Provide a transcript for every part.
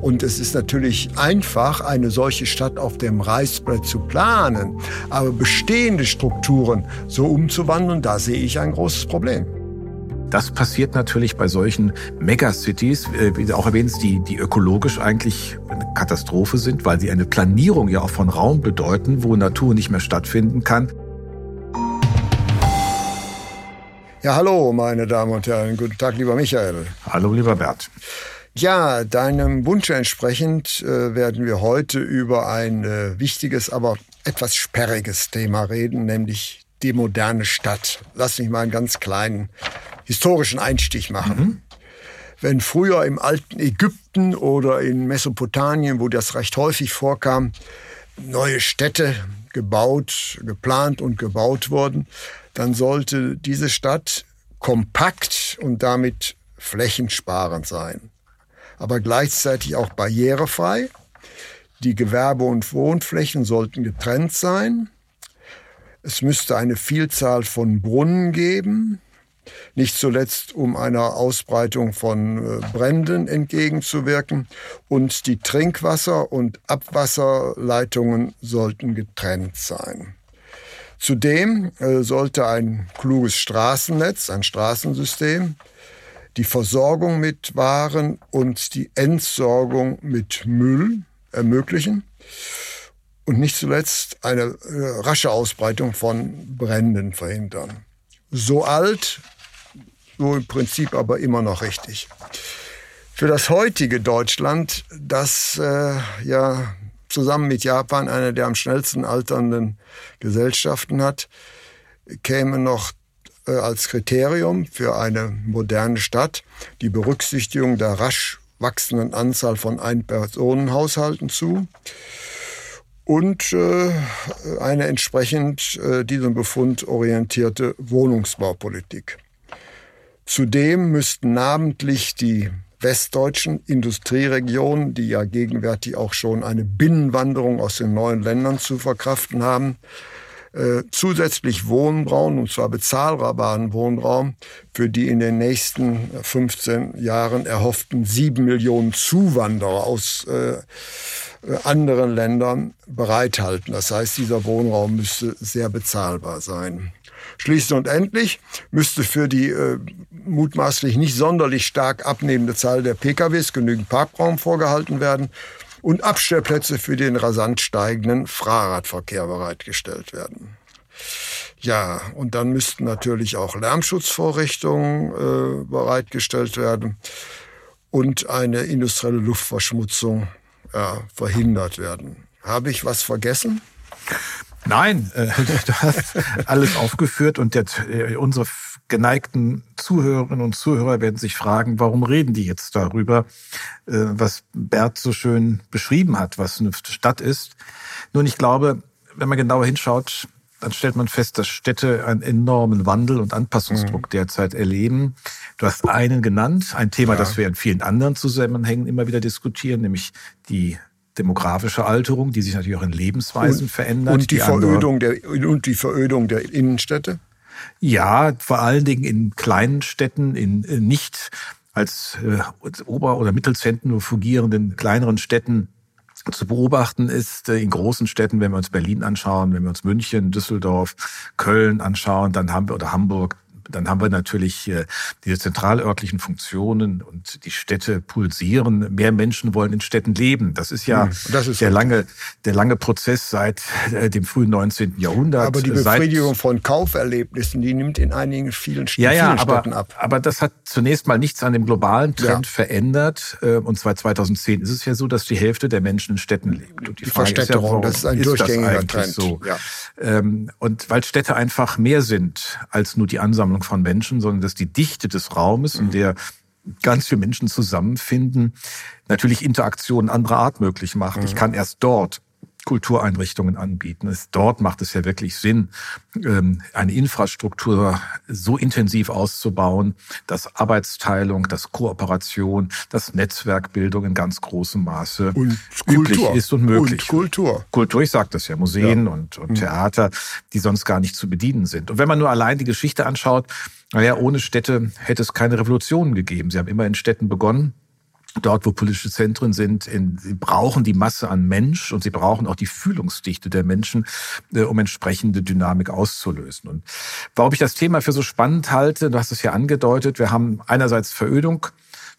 Und es ist natürlich einfach, eine solche Stadt auf dem Reißbrett zu planen. Aber bestehende Strukturen so umzuwandeln, da sehe ich ein großes Problem. Das passiert natürlich bei solchen Megacities, äh, auch erwähnst, die, die ökologisch eigentlich eine Katastrophe sind, weil sie eine Planierung ja auch von Raum bedeuten, wo Natur nicht mehr stattfinden kann. Ja, hallo, meine Damen und Herren. Guten Tag, lieber Michael. Hallo, lieber Bert. Ja, deinem Wunsch entsprechend äh, werden wir heute über ein äh, wichtiges, aber etwas sperriges Thema reden, nämlich die moderne Stadt. Lass mich mal einen ganz kleinen historischen Einstich machen. Mhm. Wenn früher im alten Ägypten oder in Mesopotamien, wo das recht häufig vorkam, neue Städte gebaut, geplant und gebaut wurden, dann sollte diese Stadt kompakt und damit flächensparend sein aber gleichzeitig auch barrierefrei. Die Gewerbe- und Wohnflächen sollten getrennt sein. Es müsste eine Vielzahl von Brunnen geben, nicht zuletzt um einer Ausbreitung von äh, Bränden entgegenzuwirken. Und die Trinkwasser- und Abwasserleitungen sollten getrennt sein. Zudem äh, sollte ein kluges Straßennetz, ein Straßensystem, die Versorgung mit Waren und die Entsorgung mit Müll ermöglichen und nicht zuletzt eine äh, rasche Ausbreitung von Bränden verhindern. So alt, so im Prinzip aber immer noch richtig. Für das heutige Deutschland, das äh, ja zusammen mit Japan eine der am schnellsten alternden Gesellschaften hat, käme noch als Kriterium für eine moderne Stadt die Berücksichtigung der rasch wachsenden Anzahl von Ein-Personen-Haushalten zu und äh, eine entsprechend äh, diesem Befund orientierte Wohnungsbaupolitik. Zudem müssten namentlich die westdeutschen Industrieregionen, die ja gegenwärtig auch schon eine Binnenwanderung aus den neuen Ländern zu verkraften haben, äh, zusätzlich Wohnraum, und zwar bezahlbaren Wohnraum, für die in den nächsten 15 Jahren erhofften sieben Millionen Zuwanderer aus äh, anderen Ländern bereithalten. Das heißt, dieser Wohnraum müsste sehr bezahlbar sein. Schließlich und endlich müsste für die äh, mutmaßlich nicht sonderlich stark abnehmende Zahl der PKWs genügend Parkraum vorgehalten werden und Abstellplätze für den rasant steigenden Fahrradverkehr bereitgestellt werden. Ja, und dann müssten natürlich auch Lärmschutzvorrichtungen äh, bereitgestellt werden und eine industrielle Luftverschmutzung ja, verhindert werden. Habe ich was vergessen? Nein, äh, du hast alles aufgeführt und der, äh, unsere geneigten Zuhörerinnen und Zuhörer werden sich fragen, warum reden die jetzt darüber, äh, was Bert so schön beschrieben hat, was eine Stadt ist. Nun, ich glaube, wenn man genauer hinschaut, dann stellt man fest, dass Städte einen enormen Wandel und Anpassungsdruck mhm. derzeit erleben. Du hast einen genannt, ein Thema, ja. das wir in vielen anderen Zusammenhängen immer wieder diskutieren, nämlich die demografische Alterung, die sich natürlich auch in Lebensweisen und, verändert. Und die, die Verödung der, und die Verödung der Innenstädte? Ja, vor allen Dingen in kleinen Städten, in äh, nicht als äh, Ober- oder Mittelzentren fungierenden kleineren Städten zu beobachten ist. Äh, in großen Städten, wenn wir uns Berlin anschauen, wenn wir uns München, Düsseldorf, Köln anschauen, dann haben wir oder Hamburg, dann haben wir natürlich äh, diese zentralörtlichen Funktionen und die Städte pulsieren. Mehr Menschen wollen in Städten leben. Das ist ja hm, das ist der lange, der lange Prozess seit äh, dem frühen 19. Jahrhundert. Aber die Befriedigung von Kauferlebnissen, die nimmt in einigen vielen, ja, ja, vielen aber, Städten ab. Aber das hat zunächst mal nichts an dem globalen Trend ja. verändert. Äh, und zwar 2010 ist es ja so, dass die Hälfte der Menschen in Städten lebt. Und die, die Verstädterung, ja, das ist ein ist durchgängiger Trend. So? Ja. Ähm, und weil Städte einfach mehr sind als nur die Ansammlung von Menschen, sondern dass die Dichte des Raumes, in der ganz viele Menschen zusammenfinden, natürlich Interaktionen anderer Art möglich macht. Mhm. Ich kann erst dort Kultureinrichtungen anbieten. Es, dort macht es ja wirklich Sinn, ähm, eine Infrastruktur so intensiv auszubauen, dass Arbeitsteilung, dass Kooperation, dass Netzwerkbildung in ganz großem Maße und üblich Kultur. ist und möglich. Und Kultur. Kultur, ich sage das ja, Museen ja. und, und mhm. Theater, die sonst gar nicht zu bedienen sind. Und wenn man nur allein die Geschichte anschaut, naja, ohne Städte hätte es keine Revolutionen gegeben. Sie haben immer in Städten begonnen dort, wo politische Zentren sind, in, sie brauchen die Masse an Mensch und sie brauchen auch die Fühlungsdichte der Menschen, äh, um entsprechende Dynamik auszulösen. Und warum ich das Thema für so spannend halte, du hast es ja angedeutet, wir haben einerseits Verödung,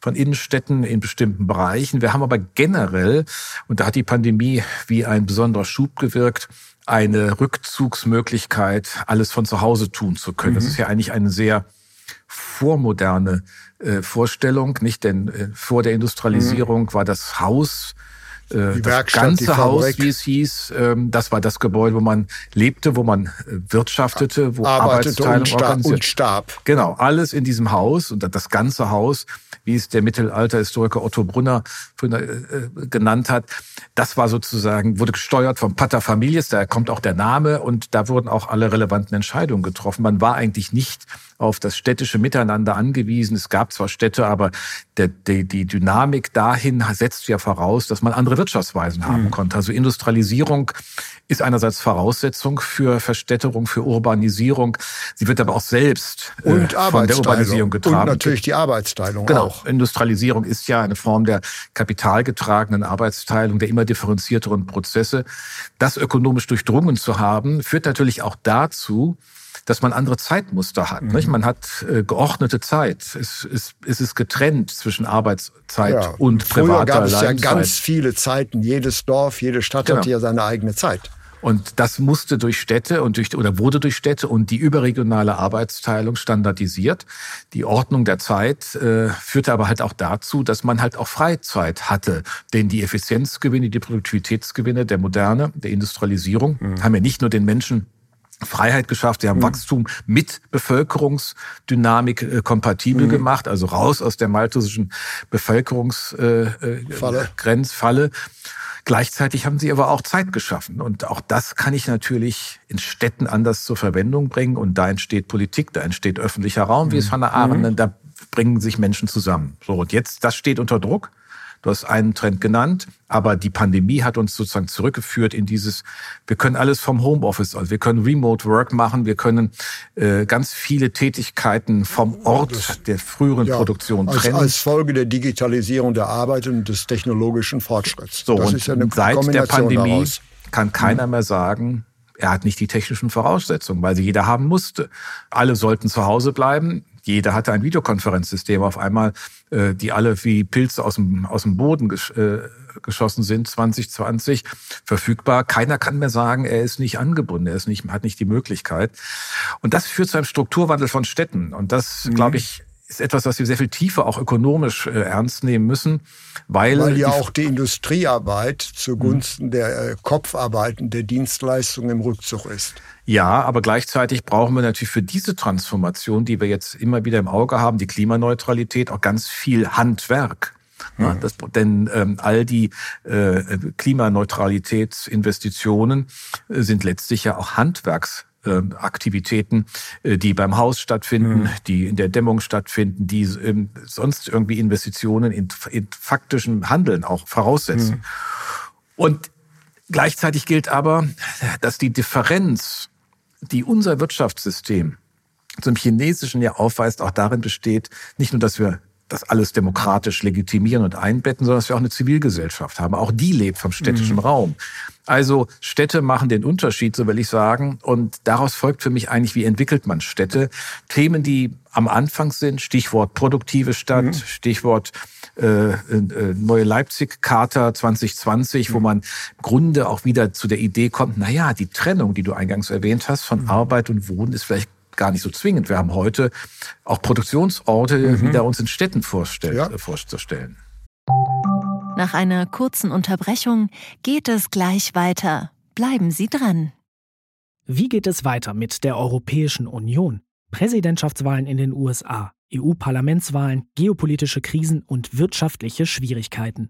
von Innenstädten in bestimmten Bereichen. Wir haben aber generell, und da hat die Pandemie wie ein besonderer Schub gewirkt, eine Rückzugsmöglichkeit, alles von zu Hause tun zu können. Mhm. Das ist ja eigentlich eine sehr vormoderne äh, Vorstellung, nicht? Denn äh, vor der Industrialisierung mhm. war das Haus äh, die das ganze Haus, wie es hieß, ähm, das war das Gebäude, wo man lebte, wo man äh, wirtschaftete, wo Arbeitete Arbeitsteilung und, und starb. Genau, alles in diesem Haus und das ganze Haus, wie es der Mittelalterhistoriker Otto Brunner genannt hat, das war sozusagen, wurde gesteuert vom Pater Families, da kommt auch der Name und da wurden auch alle relevanten Entscheidungen getroffen. Man war eigentlich nicht auf das städtische Miteinander angewiesen. Es gab zwar Städte, aber der, die, die Dynamik dahin setzt ja voraus, dass man andere Wirtschaftsweisen haben mhm. konnte. Also Industrialisierung ist einerseits Voraussetzung für Verstädterung, für Urbanisierung. Sie wird aber auch selbst äh, und äh, von der Urbanisierung getragen. Und natürlich die Arbeitsteilung genau. auch. Industrialisierung ist ja eine Form der kapitalgetragenen Arbeitsteilung, der immer differenzierteren Prozesse. Das ökonomisch durchdrungen zu haben, führt natürlich auch dazu, dass man andere Zeitmuster hat. Mhm. Nicht? Man hat äh, geordnete Zeit. Es, es, es ist getrennt zwischen Arbeitszeit ja. und privater Früher gab es ja ganz viele Zeiten. Jedes Dorf, jede Stadt genau. hatte ja seine eigene Zeit. Und das musste durch Städte und durch, oder wurde durch Städte und die überregionale Arbeitsteilung standardisiert. Die Ordnung der Zeit äh, führte aber halt auch dazu, dass man halt auch Freizeit hatte. Denn die Effizienzgewinne, die Produktivitätsgewinne der Moderne, der Industrialisierung, mhm. haben ja nicht nur den Menschen Freiheit geschafft, sie haben mhm. Wachstum mit Bevölkerungsdynamik äh, kompatibel mhm. gemacht, also raus aus der malthusischen Bevölkerungsgrenzfalle. Äh, äh, Gleichzeitig haben sie aber auch Zeit geschaffen. Und auch das kann ich natürlich in Städten anders zur Verwendung bringen. Und da entsteht Politik, da entsteht öffentlicher Raum, wie es Hannah Arendt mhm. da bringen sich Menschen zusammen. So, und jetzt, das steht unter Druck. Du hast einen Trend genannt, aber die Pandemie hat uns sozusagen zurückgeführt in dieses, wir können alles vom Homeoffice, also wir können Remote Work machen, wir können äh, ganz viele Tätigkeiten vom Ort das, der früheren ja, Produktion trennen. Als, als Folge der Digitalisierung der Arbeit und des technologischen Fortschritts. So, das und ist ja eine seit der Pandemie daraus. kann keiner mehr sagen, er hat nicht die technischen Voraussetzungen, weil sie jeder haben musste. Alle sollten zu Hause bleiben. Jeder hatte ein Videokonferenzsystem auf einmal, äh, die alle wie Pilze aus dem, aus dem Boden gesch äh, geschossen sind, 2020 verfügbar. Keiner kann mehr sagen, er ist nicht angebunden, er ist nicht, hat nicht die Möglichkeit. Und das führt zu einem Strukturwandel von Städten. Und das, mhm. glaube ich, ist etwas, was wir sehr viel tiefer auch ökonomisch äh, ernst nehmen müssen, weil, weil ja auch die Industriearbeit zugunsten mhm. der äh, Kopfarbeiten, der Dienstleistungen im Rückzug ist. Ja, aber gleichzeitig brauchen wir natürlich für diese Transformation, die wir jetzt immer wieder im Auge haben, die Klimaneutralität, auch ganz viel Handwerk. Ja, das, denn ähm, all die äh, Klimaneutralitätsinvestitionen äh, sind letztlich ja auch Handwerks ähm, Aktivitäten, äh, die beim Haus stattfinden, mhm. die in der Dämmung stattfinden, die ähm, sonst irgendwie Investitionen in, in faktischem Handeln auch voraussetzen. Mhm. Und gleichzeitig gilt aber, dass die Differenz, die unser Wirtschaftssystem zum chinesischen ja aufweist, auch darin besteht, nicht nur, dass wir das alles demokratisch legitimieren und einbetten, sondern dass wir auch eine Zivilgesellschaft haben. Auch die lebt vom städtischen mhm. Raum. Also Städte machen den Unterschied, so will ich sagen. Und daraus folgt für mich eigentlich, wie entwickelt man Städte? Themen, die am Anfang sind, Stichwort produktive Stadt, mhm. Stichwort äh, äh, neue Leipzig-Charta 2020, mhm. wo man im Grunde auch wieder zu der Idee kommt, na ja, die Trennung, die du eingangs erwähnt hast, von mhm. Arbeit und Wohnen ist vielleicht gar nicht so zwingend. Wir haben heute auch Produktionsorte mhm. wieder uns in Städten vorstell ja. Äh, vorzustellen. Nach einer kurzen Unterbrechung geht es gleich weiter. Bleiben Sie dran. Wie geht es weiter mit der Europäischen Union? Präsidentschaftswahlen in den USA, EU-Parlamentswahlen, geopolitische Krisen und wirtschaftliche Schwierigkeiten.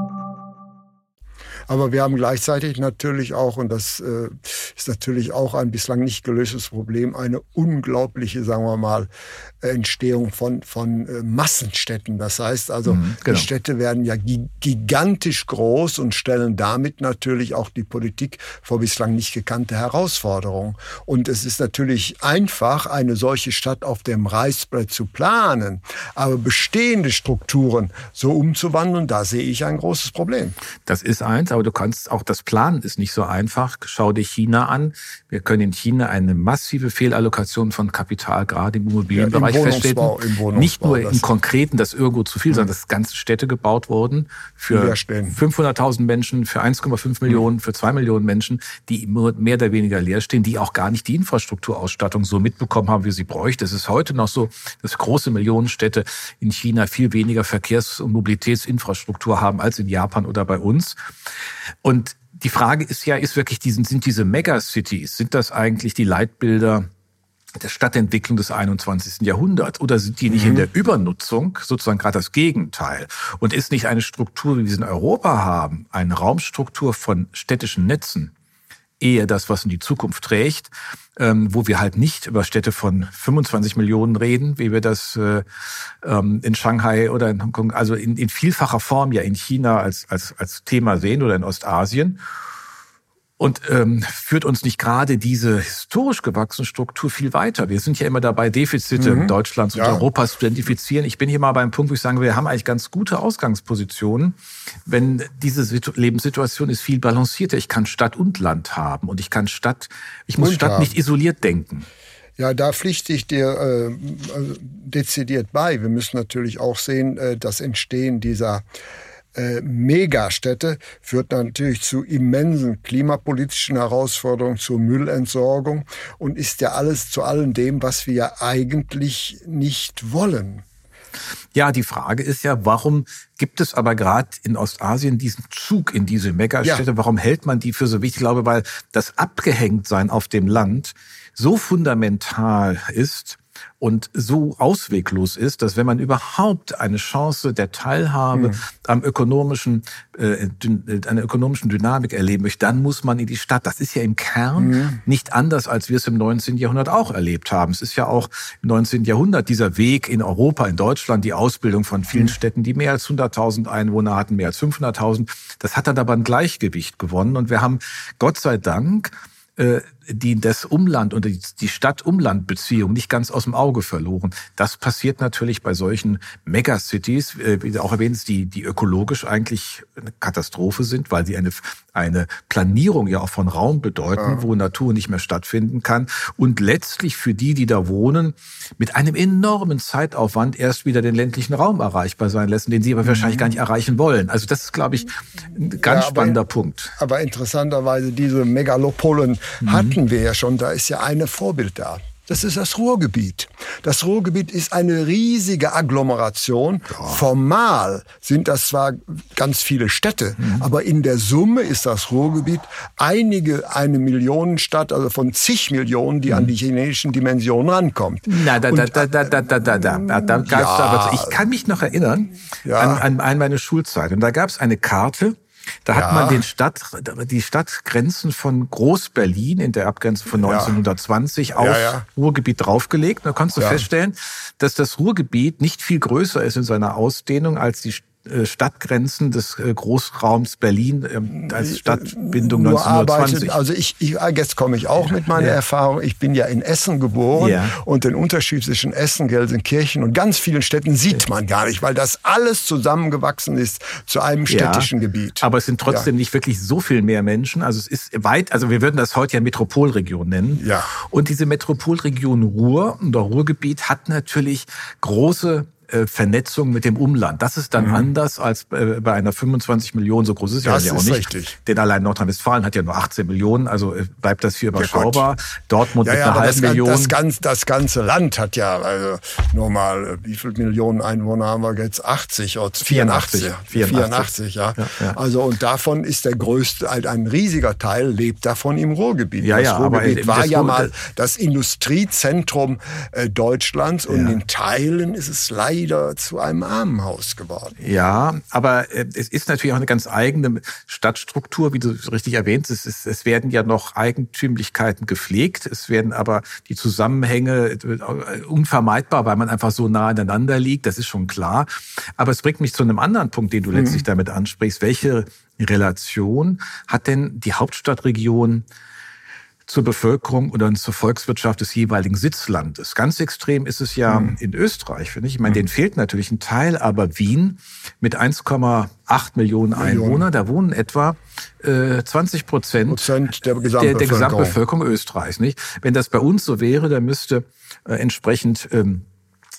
Aber wir haben gleichzeitig natürlich auch, und das äh, ist natürlich auch ein bislang nicht gelöstes Problem, eine unglaubliche, sagen wir mal, Entstehung von, von äh, Massenstädten. Das heißt also, mhm, genau. die Städte werden ja gigantisch groß und stellen damit natürlich auch die Politik vor bislang nicht gekannte Herausforderungen. Und es ist natürlich einfach, eine solche Stadt auf dem Reißbrett zu planen, aber bestehende Strukturen so umzuwandeln, da sehe ich ein großes Problem. Das ist eins, aber du kannst auch das Planen ist nicht so einfach. Schau dir China an. Wir können in China eine massive Fehlallokation von Kapital gerade im Immobilienbereich ja, feststellen. Nicht nur im Konkreten, dass irgendwo zu viel, mhm. sondern dass ganze Städte gebaut wurden für 500.000 Menschen, für 1,5 Millionen, für 2 Millionen Menschen, die mehr oder weniger leer stehen, die auch gar nicht die Infrastrukturausstattung so mitbekommen haben, wie sie bräuchte. Es ist heute noch so, dass große Millionenstädte in China viel weniger Verkehrs- und Mobilitätsinfrastruktur haben als in Japan oder bei uns. Und die Frage ist ja, ist wirklich diesen, sind diese Megacities, sind das eigentlich die Leitbilder der Stadtentwicklung des 21. Jahrhunderts oder sind die nicht mhm. in der Übernutzung sozusagen gerade das Gegenteil? Und ist nicht eine Struktur, wie wir sie in Europa haben, eine Raumstruktur von städtischen Netzen, eher das, was in die Zukunft trägt, ähm, wo wir halt nicht über Städte von 25 Millionen reden, wie wir das äh, ähm, in Shanghai oder in Hongkong, also in, in vielfacher Form ja in China als, als, als Thema sehen oder in Ostasien. Und ähm, führt uns nicht gerade diese historisch gewachsene Struktur viel weiter? Wir sind ja immer dabei, Defizite mhm. Deutschlands und ja. Europas zu identifizieren. Ich bin hier mal beim Punkt, wo ich sage, wir haben eigentlich ganz gute Ausgangspositionen, wenn diese Situ Lebenssituation ist viel balancierter. Ich kann Stadt und Land haben und ich kann Stadt, ich muss und Stadt haben. nicht isoliert denken. Ja, da pflichte ich dir äh, dezidiert bei. Wir müssen natürlich auch sehen, äh, das Entstehen dieser äh, Megastädte führt natürlich zu immensen klimapolitischen Herausforderungen, zur Müllentsorgung und ist ja alles zu allem dem, was wir ja eigentlich nicht wollen. Ja, die Frage ist ja, warum gibt es aber gerade in Ostasien diesen Zug in diese Megastädte? Ja. Warum hält man die für so wichtig? Ich glaube, weil das Abgehängtsein auf dem Land so fundamental ist, und so ausweglos ist, dass wenn man überhaupt eine Chance der Teilhabe mhm. am ökonomischen, äh, einer ökonomischen Dynamik erleben möchte, dann muss man in die Stadt. Das ist ja im Kern mhm. nicht anders, als wir es im 19. Jahrhundert auch erlebt haben. Es ist ja auch im 19. Jahrhundert dieser Weg in Europa, in Deutschland, die Ausbildung von vielen mhm. Städten, die mehr als 100.000 Einwohner hatten, mehr als 500.000. Das hat dann aber ein Gleichgewicht gewonnen und wir haben Gott sei Dank äh, die das Umland und die Stadt-Umland-Beziehung nicht ganz aus dem Auge verloren. Das passiert natürlich bei solchen Megacities, äh, wie du auch erwähnst, die, die ökologisch eigentlich eine Katastrophe sind, weil sie eine, eine Planierung ja auch von Raum bedeuten, ja. wo Natur nicht mehr stattfinden kann. Und letztlich für die, die da wohnen, mit einem enormen Zeitaufwand erst wieder den ländlichen Raum erreichbar sein lassen, den sie aber wahrscheinlich gar nicht mhm. erreichen wollen. Also das ist, glaube ich, ein ganz ja, spannender Punkt. Aber interessanterweise, diese Megalopolen mhm. hatten hatten wir ja schon, da ist ja eine Vorbild da. Das ist das Ruhrgebiet. Das Ruhrgebiet ist eine riesige Agglomeration. Ja. Formal sind das zwar ganz viele Städte, mhm. aber in der Summe ist das Ruhrgebiet einige, eine Millionenstadt, also von zig Millionen, die mhm. an die chinesischen Dimensionen rankommt. Na, da, da, da, da, da, da, da, da, da gab's ja. aber, ich kann mich noch erinnern ja. an, an, an meine Schulzeit. Und da gab es eine Karte, da hat ja. man den Stadt, die Stadtgrenzen von Groß-Berlin in der Abgrenzung von 1920 ja. auf ja, Ruhrgebiet draufgelegt. Da kannst du feststellen, dass das Ruhrgebiet nicht viel größer ist in seiner Ausdehnung als die Stadtgrenzen des äh, Großraums Berlin ähm, als Stadtbindung Nur 1920. Arbeitet, also ich, ich, jetzt komme ich auch mit meiner ja. Erfahrung. Ich bin ja in Essen geboren ja. und den Unterschied zwischen Essen, Gelsenkirchen und ganz vielen Städten sieht man gar nicht, weil das alles zusammengewachsen ist zu einem städtischen ja, Gebiet. Aber es sind trotzdem nicht wirklich so viel mehr Menschen. Also es ist weit, also wir würden das heute ja Metropolregion nennen. Ja. Und diese Metropolregion Ruhr, oder Ruhrgebiet hat natürlich große äh, Vernetzung mit dem Umland. Das ist dann mhm. anders als äh, bei einer 25 Millionen, so groß ist das ja auch nicht. Richtig. Denn allein Nordrhein-Westfalen hat ja nur 18 Millionen, also äh, bleibt das hier überschaubar. Ja, Dortmund ja, mit ja, einer halben Million. Das, ganz, das ganze Land hat ja, also nur mal, wie viele Millionen Einwohner haben wir jetzt? 80 oder 84. 84, 84 ja. ja. ja. Also und davon ist der größte, ein riesiger Teil lebt davon im Ruhrgebiet. Ja, ja, das Ruhrgebiet aber war ja mal das Industriezentrum äh, Deutschlands und in Teilen ist es leider zu einem Armenhaus geworden. Ja, aber äh, es ist natürlich auch eine ganz eigene Stadtstruktur, wie du richtig erwähnst. Es, ist, es werden ja noch Eigentümlichkeiten gepflegt, es werden aber die Zusammenhänge äh, unvermeidbar, weil man einfach so nah aneinander liegt, das ist schon klar. Aber es bringt mich zu einem anderen Punkt, den du letztlich mhm. damit ansprichst. Welche Relation hat denn die Hauptstadtregion zur Bevölkerung oder zur Volkswirtschaft des jeweiligen Sitzlandes. Ganz extrem ist es ja mhm. in Österreich, finde ich. Ich meine, mhm. denen fehlt natürlich ein Teil, aber Wien mit 1,8 Millionen Einwohnern, da wohnen etwa äh, 20 Prozent, Prozent der, Gesamtbevölkerung. Der, der Gesamtbevölkerung Österreichs. Nicht? Wenn das bei uns so wäre, dann müsste äh, entsprechend ähm,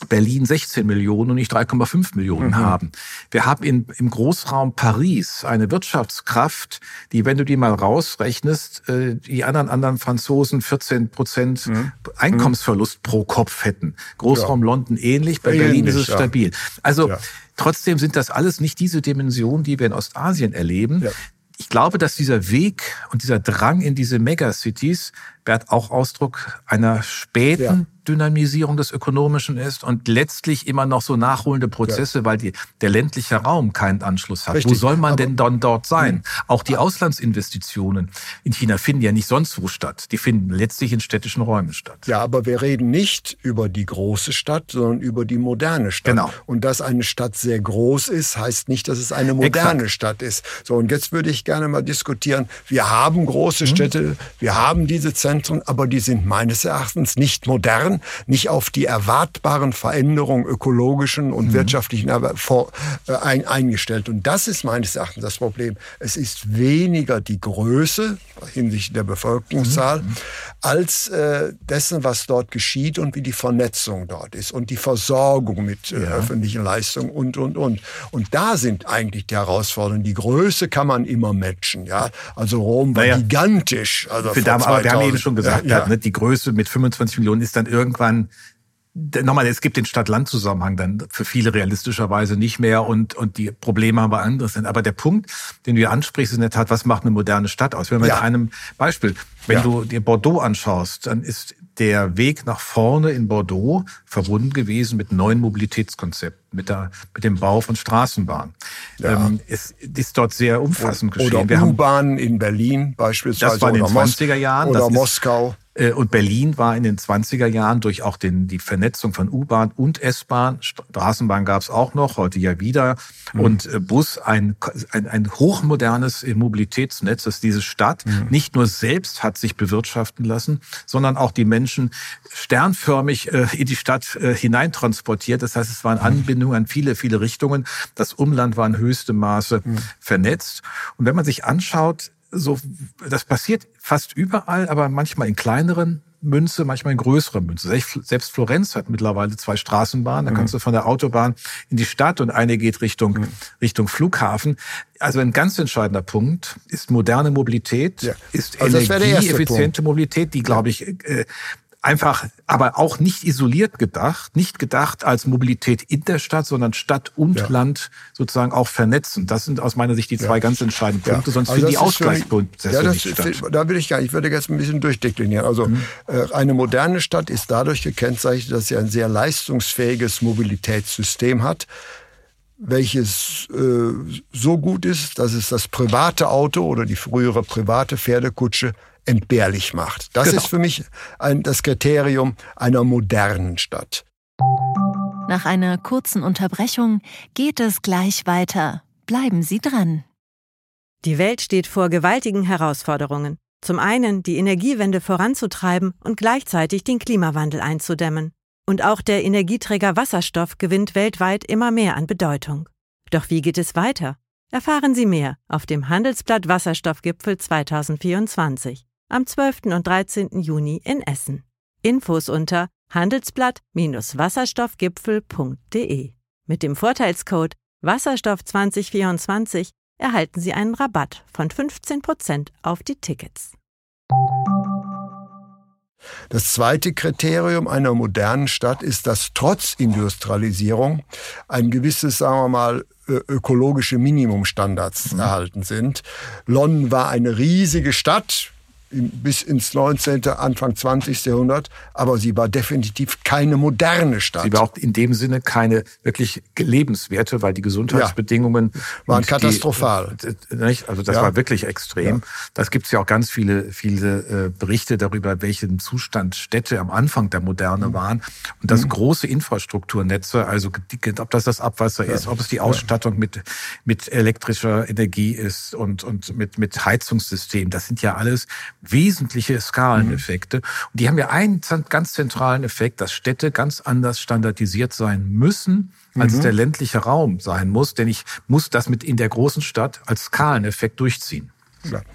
Berlin 16 Millionen und nicht 3,5 Millionen mhm. haben. Wir haben in, im Großraum Paris eine Wirtschaftskraft, die, wenn du die mal rausrechnest, äh, die anderen anderen Franzosen 14 Prozent mhm. Einkommensverlust pro Kopf hätten. Großraum ja. London ähnlich, bei ähnlich, Berlin ist es stabil. Also ja. Trotzdem sind das alles nicht diese Dimensionen, die wir in Ostasien erleben. Ja. Ich glaube, dass dieser Weg und dieser Drang in diese Megacities wird auch Ausdruck einer späten Dynamisierung des Ökonomischen ist und letztlich immer noch so nachholende Prozesse, ja. weil die, der ländliche Raum keinen Anschluss hat. Richtig. Wo soll man Aber, denn dann dort sein? Mh. Auch die Auslandsinvestitionen in China finden ja nicht sonst wo statt. Die finden letztlich in städtischen Räumen statt. Ja, aber wir reden nicht über die große Stadt, sondern über die moderne Stadt. Genau. Und dass eine Stadt sehr groß ist, heißt nicht, dass es eine moderne Exakt. Stadt ist. So, und jetzt würde ich gerne mal diskutieren. Wir haben große mhm. Städte, wir haben diese Zentren, aber die sind meines Erachtens nicht modern Jahren nicht auf die erwartbaren Veränderungen ökologischen und mhm. wirtschaftlichen äh, ein, eingestellt. Und das ist meines Erachtens das Problem. Es ist weniger die Größe hinsichtlich der Bevölkerungszahl mhm. als äh, dessen, was dort geschieht und wie die Vernetzung dort ist und die Versorgung mit äh, ja. öffentlichen Leistungen und, und, und. Und da sind eigentlich die Herausforderungen. Die Größe kann man immer matchen. Ja? Also Rom war naja. gigantisch. Also Für aber wir haben eben schon gesagt, ja, ja. die Größe mit 25 Millionen ist dann irgendwie irgendwann nochmal, es gibt den Stadt-Land-Zusammenhang dann für viele realistischerweise nicht mehr und, und die Probleme haben wir anderes sind. Aber der Punkt, den du hier ansprichst, ist in der Tat, was macht eine moderne Stadt aus? Wenn wir ja. mit einem Beispiel, wenn ja. du dir Bordeaux anschaust, dann ist der Weg nach vorne in Bordeaux verbunden gewesen mit neuen Mobilitätskonzepten, mit, der, mit dem Bau von Straßenbahnen. Ja. Ähm, es ist dort sehr umfassend geschehen. Oder U-Bahn in Berlin beispielsweise. Das war in den 20er Jahren. Oder Moskau. Äh, und Berlin war in den 20er Jahren durch auch den, die Vernetzung von U-Bahn und S-Bahn, Straßenbahn gab es auch noch, heute ja wieder, mhm. und äh, Bus ein, ein, ein hochmodernes Mobilitätsnetz, das diese Stadt mhm. nicht nur selbst hat sich bewirtschaften lassen, sondern auch die Menschen sternförmig äh, in die Stadt hineintransportiert. Das heißt, es waren mhm. Anbindungen an viele, viele Richtungen. Das Umland war in höchstem Maße mhm. vernetzt. Und wenn man sich anschaut, so, das passiert fast überall, aber manchmal in kleineren Münze, manchmal in größeren Münze. Selbst Florenz hat mittlerweile zwei Straßenbahnen. Da mhm. kannst du von der Autobahn in die Stadt und eine geht Richtung, mhm. Richtung Flughafen. Also ein ganz entscheidender Punkt ist moderne Mobilität, ja. ist also energieeffiziente Mobilität, die, glaube ich, äh, einfach, aber auch nicht isoliert gedacht, nicht gedacht als Mobilität in der Stadt, sondern Stadt und ja. Land sozusagen auch vernetzen. Das sind aus meiner Sicht die zwei ja. ganz entscheidenden Punkte, ja. sonst also für die Ausgleichspunkte. Ja, das, da will ich gar, ich würde jetzt ein bisschen durchdeklinieren. Also mhm. äh, eine moderne Stadt ist dadurch gekennzeichnet, dass sie ein sehr leistungsfähiges Mobilitätssystem hat welches äh, so gut ist, dass es das private Auto oder die frühere private Pferdekutsche entbehrlich macht. Das genau. ist für mich ein, das Kriterium einer modernen Stadt. Nach einer kurzen Unterbrechung geht es gleich weiter. Bleiben Sie dran. Die Welt steht vor gewaltigen Herausforderungen. Zum einen die Energiewende voranzutreiben und gleichzeitig den Klimawandel einzudämmen. Und auch der Energieträger Wasserstoff gewinnt weltweit immer mehr an Bedeutung. Doch wie geht es weiter? Erfahren Sie mehr auf dem Handelsblatt Wasserstoffgipfel 2024 am 12. und 13. Juni in Essen. Infos unter handelsblatt-wasserstoffgipfel.de Mit dem Vorteilscode Wasserstoff2024 erhalten Sie einen Rabatt von 15% auf die Tickets. Das zweite Kriterium einer modernen Stadt ist, dass trotz Industrialisierung ein gewisses, sagen wir mal, ökologische Minimumstandards mhm. erhalten sind. London war eine riesige Stadt, bis ins 19., Anfang 20. Jahrhundert, aber sie war definitiv keine moderne Stadt. Sie war auch in dem Sinne keine wirklich lebenswerte, weil die Gesundheitsbedingungen ja, waren katastrophal. Die, äh, also das ja. war wirklich extrem. Ja. Das gibt es ja auch ganz viele, viele äh, Berichte darüber, welchen Zustand Städte am Anfang der Moderne mhm. waren. Und das mhm. große Infrastrukturnetze, also ob das das Abwasser ist, ob es die Ausstattung mit, mit elektrischer Energie ist und, und mit, mit Heizungssystem, das sind ja alles wesentliche Skaleneffekte. Und die haben ja einen ganz zentralen Effekt, dass Städte ganz anders standardisiert sein müssen, als mhm. der ländliche Raum sein muss. Denn ich muss das mit in der großen Stadt als Skaleneffekt durchziehen.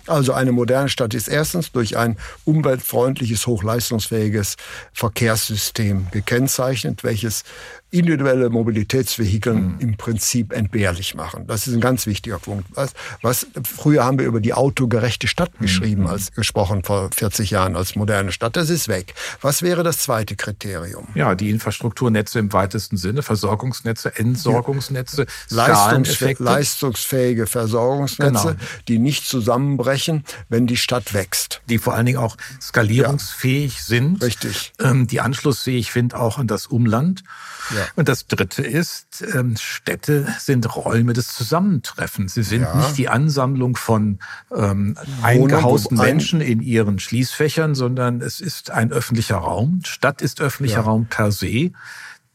Also eine moderne Stadt ist erstens durch ein umweltfreundliches, hochleistungsfähiges Verkehrssystem gekennzeichnet, welches individuelle Mobilitätsvehikel mhm. im Prinzip entbehrlich machen. Das ist ein ganz wichtiger Punkt. Was, was früher haben wir über die autogerechte Stadt mhm. geschrieben, als gesprochen vor 40 Jahren als moderne Stadt. Das ist weg. Was wäre das zweite Kriterium? Ja, die Infrastrukturnetze im weitesten Sinne, Versorgungsnetze, Entsorgungsnetze, Leistungsfäh leistungsfähige Versorgungsnetze, genau. die nicht zusammenbrechen, wenn die Stadt wächst. Die vor allen Dingen auch skalierungsfähig ja. sind. Richtig. Ähm, die anschlussfähig sind auch an das Umland. Ja. Und das Dritte ist, ähm, Städte sind Räume des Zusammentreffens. Sie sind ja. nicht die Ansammlung von ähm, eingehausten Menschen in ihren Schließfächern, sondern es ist ein öffentlicher Raum. Stadt ist öffentlicher ja. Raum per se.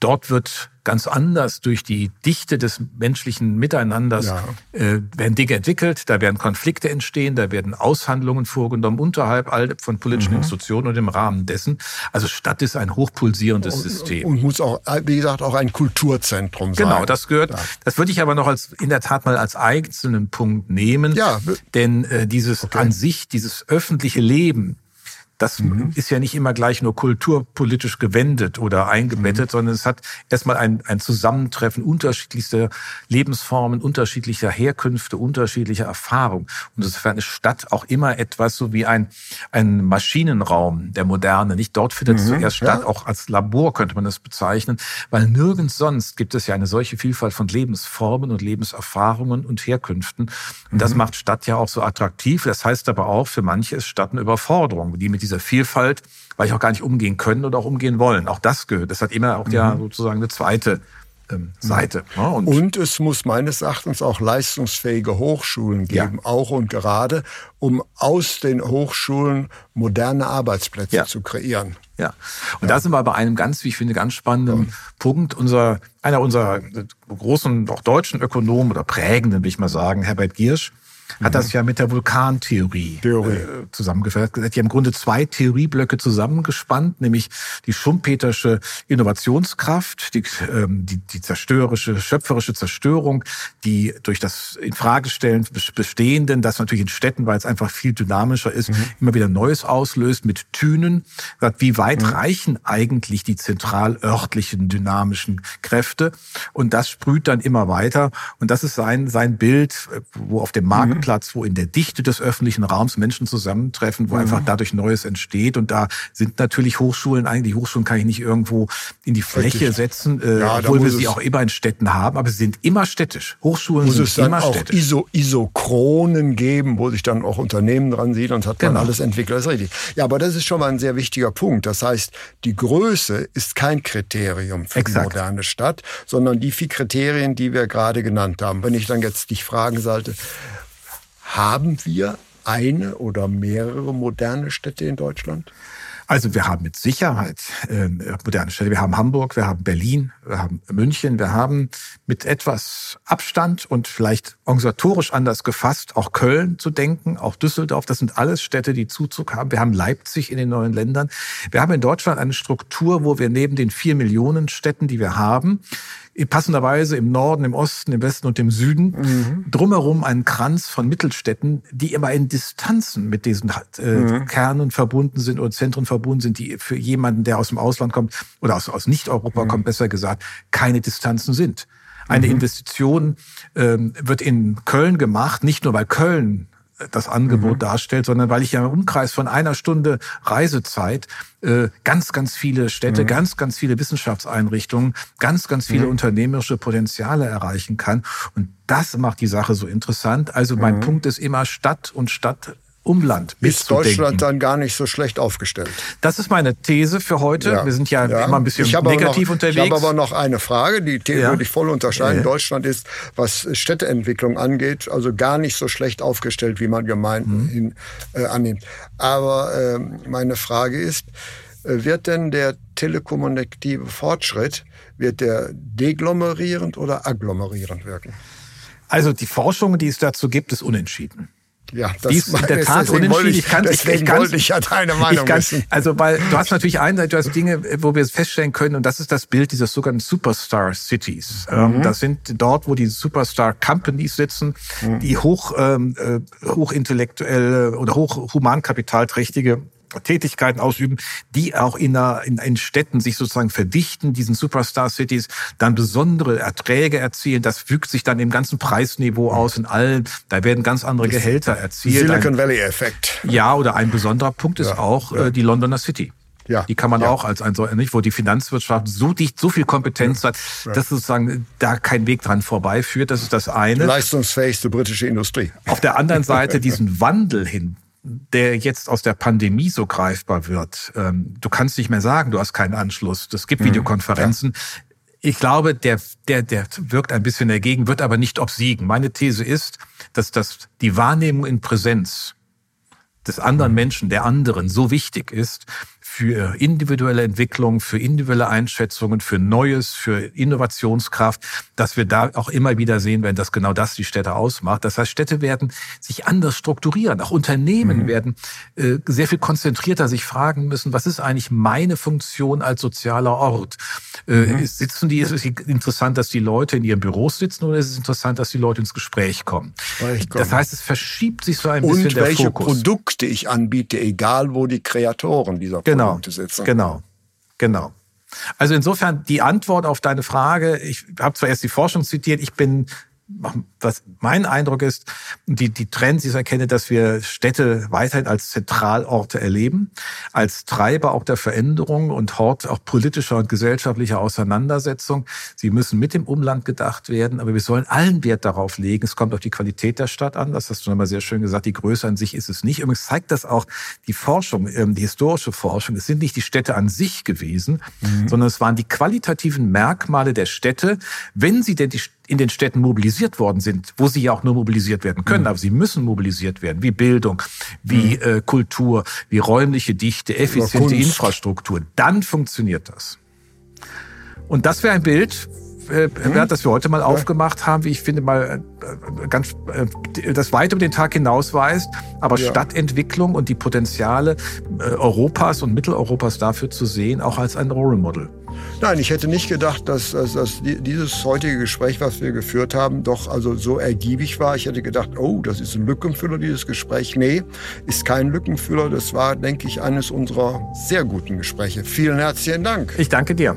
Dort wird ganz anders durch die Dichte des menschlichen Miteinanders ja. äh, werden Dinge entwickelt, da werden Konflikte entstehen, da werden Aushandlungen vorgenommen unterhalb all von politischen mhm. Institutionen und im Rahmen dessen. Also Stadt ist ein hochpulsierendes und, System. Und muss auch, wie gesagt, auch ein Kulturzentrum sein. Genau, das gehört, ja. das würde ich aber noch als, in der Tat mal als einzelnen Punkt nehmen. Ja. Denn äh, dieses okay. an sich, dieses öffentliche Leben, das mhm. ist ja nicht immer gleich nur kulturpolitisch gewendet oder eingebettet, mhm. sondern es hat erstmal ein, ein Zusammentreffen unterschiedlichster Lebensformen, unterschiedlicher Herkünfte, unterschiedlicher Erfahrungen. Und insofern ist Stadt auch immer etwas so wie ein, ein Maschinenraum der Moderne. Nicht dort findet mhm. zuerst statt, ja. auch als Labor könnte man das bezeichnen, weil nirgends sonst gibt es ja eine solche Vielfalt von Lebensformen und Lebenserfahrungen und Herkünften. Und das mhm. macht Stadt ja auch so attraktiv. Das heißt aber auch, für manche ist Stadt eine Überforderung, die mit dieser Vielfalt, weil ich auch gar nicht umgehen können oder auch umgehen wollen. Auch das gehört. Das hat immer auch mhm. ja sozusagen eine zweite ähm, Seite. Ja, und, und, es muss meines Erachtens auch leistungsfähige Hochschulen geben, ja. auch und gerade, um aus den Hochschulen moderne Arbeitsplätze ja. zu kreieren. Ja, und da sind wir bei einem ganz, wie ich finde, ganz spannenden Punkt. Unser, einer unserer großen, auch deutschen Ökonomen oder prägenden, will ich mal sagen, Herbert Giersch, hat das mhm. ja mit der Vulkantheorie Theorie. äh, zusammengeführt. Er hat ja im Grunde zwei Theorieblöcke zusammengespannt, nämlich die Schumpetersche Innovationskraft, die, ähm, die, die zerstörerische, schöpferische Zerstörung, die durch das Infragestellen Bestehenden, das natürlich in Städten, weil es einfach viel dynamischer ist, mhm. immer wieder Neues auslöst mit Tünen. Wie weit mhm. reichen eigentlich die zentralörtlichen dynamischen Kräfte? Und das sprüht dann immer weiter. Und das ist sein, sein Bild, wo auf dem Markt mhm. Platz, wo in der Dichte des öffentlichen Raums Menschen zusammentreffen, wo mhm. einfach dadurch Neues entsteht. Und da sind natürlich Hochschulen, eigentlich Hochschulen kann ich nicht irgendwo in die Fläche Richtig. setzen, äh, ja, obwohl wir sie auch immer in Städten haben, aber sie sind immer städtisch. Hochschulen muss sind es dann immer auch städtisch. Iso Isochronen geben, wo sich dann auch Unternehmen dran sieht und hat genau. man alles entwickelt. Das ist richtig. Ja, aber das ist schon mal ein sehr wichtiger Punkt. Das heißt, die Größe ist kein Kriterium für Exakt. die moderne Stadt, sondern die vier Kriterien, die wir gerade genannt haben. Wenn ich dann jetzt dich fragen sollte, haben wir eine oder mehrere moderne Städte in Deutschland? Also wir haben mit Sicherheit äh, moderne Städte. Wir haben Hamburg, wir haben Berlin, wir haben München, wir haben mit etwas Abstand und vielleicht organisatorisch anders gefasst auch Köln zu denken, auch Düsseldorf. Das sind alles Städte, die Zuzug haben. Wir haben Leipzig in den neuen Ländern. Wir haben in Deutschland eine Struktur, wo wir neben den vier Millionen Städten, die wir haben, passenderweise im Norden, im Osten, im Westen und im Süden. Mhm. Drumherum einen Kranz von Mittelstädten, die immer in Distanzen mit diesen äh, mhm. Kernen verbunden sind oder Zentren verbunden sind, die für jemanden, der aus dem Ausland kommt oder aus, aus Nicht-Europa mhm. kommt, besser gesagt, keine Distanzen sind. Eine mhm. Investition ähm, wird in Köln gemacht, nicht nur weil Köln das Angebot mhm. darstellt, sondern weil ich ja im Umkreis von einer Stunde Reisezeit äh, ganz, ganz viele Städte, mhm. ganz, ganz viele Wissenschaftseinrichtungen, ganz, ganz viele mhm. unternehmerische Potenziale erreichen kann. Und das macht die Sache so interessant. Also mein mhm. Punkt ist immer Stadt und Stadt Umland Ist Deutschland dann gar nicht so schlecht aufgestellt? Das ist meine These für heute. Ja. Wir sind ja, ja. immer ein bisschen negativ noch, unterwegs. Ich habe aber noch eine Frage, die ja. würde ich voll unterscheiden. Deutschland ist, was Städteentwicklung angeht, also gar nicht so schlecht aufgestellt, wie man Gemeinden mhm. hin, äh, annimmt. Aber äh, meine Frage ist, äh, wird denn der telekommunikative Fortschritt, wird der deglomerierend oder agglomerierend wirken? Also die Forschung, die es dazu gibt, ist unentschieden. Ja, das die ist in der Tat unentschieden. Ich, kann, deswegen ich, ich wollte ich ja deine Meinung kann, wissen. Also, weil du hast natürlich einerseits, du hast Dinge, wo wir es feststellen können, und das ist das Bild dieser sogenannten Superstar Cities. Ähm, mhm. Das sind dort, wo die Superstar Companies sitzen, mhm. die hoch, ähm, äh, hochintellektuelle oder hoch humankapitalträchtige Tätigkeiten ausüben, die auch in, in, in Städten sich sozusagen verdichten, diesen Superstar-Cities, dann besondere Erträge erzielen. Das fügt sich dann im ganzen Preisniveau aus in allen. Da werden ganz andere Gehälter erzielt. Silicon Valley-Effekt. Ja, oder ein besonderer Punkt ist ja, auch ja. Äh, die Londoner City. Ja, die kann man ja. auch als ein nicht, wo die Finanzwirtschaft so dicht, so viel Kompetenz ja. hat, dass sozusagen da kein Weg dran vorbeiführt. Das ist das eine. Leistungsfähigste britische Industrie. Auf der anderen Seite diesen Wandel hin der jetzt aus der Pandemie so greifbar wird. Ähm, du kannst nicht mehr sagen, du hast keinen Anschluss. Es gibt mhm. Videokonferenzen. Ja. Ich glaube, der, der, der wirkt ein bisschen dagegen, wird aber nicht obsiegen. Meine These ist, dass das, die Wahrnehmung in Präsenz des anderen mhm. Menschen, der anderen so wichtig ist, für individuelle Entwicklung, für individuelle Einschätzungen, für Neues, für Innovationskraft, dass wir da auch immer wieder sehen werden, dass genau das die Städte ausmacht. Das heißt, Städte werden sich anders strukturieren. Auch Unternehmen mhm. werden äh, sehr viel konzentrierter sich fragen müssen, was ist eigentlich meine Funktion als sozialer Ort? Äh, mhm. Sitzen die, ist es interessant, dass die Leute in ihren Büros sitzen oder ist es interessant, dass die Leute ins Gespräch kommen? Das heißt, es verschiebt sich so ein bisschen Und der welche Fokus. Produkte ich anbiete, egal wo die Kreatoren dieser genau genau, Punkte Genau, genau. Also insofern die Antwort auf deine Frage, ich habe zwar erst die Forschung zitiert, ich bin was mein Eindruck ist, die, die Trends, die ich erkenne, dass wir Städte weiterhin als Zentralorte erleben, als Treiber auch der Veränderung und Hort auch politischer und gesellschaftlicher Auseinandersetzung. Sie müssen mit dem Umland gedacht werden, aber wir sollen allen Wert darauf legen. Es kommt auf die Qualität der Stadt an, das hast du nochmal sehr schön gesagt. Die Größe an sich ist es nicht. Übrigens zeigt das auch die Forschung, ähm, die historische Forschung. Es sind nicht die Städte an sich gewesen, mhm. sondern es waren die qualitativen Merkmale der Städte, wenn sie denn die in den Städten mobilisiert worden sind, wo sie ja auch nur mobilisiert werden können, mhm. aber sie müssen mobilisiert werden, wie Bildung, wie mhm. äh, Kultur, wie räumliche Dichte, effiziente Infrastruktur, dann funktioniert das. Und das wäre ein Bild, äh, mhm. das wir heute mal ja. aufgemacht haben, wie ich finde, mal äh, ganz äh, das weit über den Tag hinausweist, aber ja. Stadtentwicklung und die Potenziale äh, Europas und Mitteleuropas dafür zu sehen, auch als ein Role Model. Nein, ich hätte nicht gedacht, dass, dass, dass, dieses heutige Gespräch, was wir geführt haben, doch also so ergiebig war. Ich hätte gedacht, oh, das ist ein Lückenfüller, dieses Gespräch. Nee, ist kein Lückenfüller. Das war, denke ich, eines unserer sehr guten Gespräche. Vielen herzlichen Dank. Ich danke dir.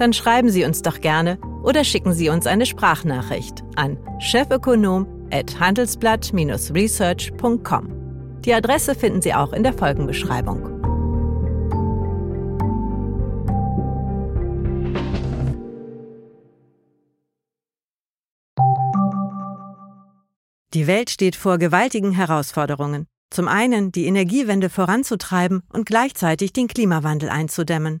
dann schreiben Sie uns doch gerne oder schicken Sie uns eine Sprachnachricht an chefökonom@handelsblatt-research.com. Die Adresse finden Sie auch in der Folgenbeschreibung. Die Welt steht vor gewaltigen Herausforderungen. Zum einen die Energiewende voranzutreiben und gleichzeitig den Klimawandel einzudämmen.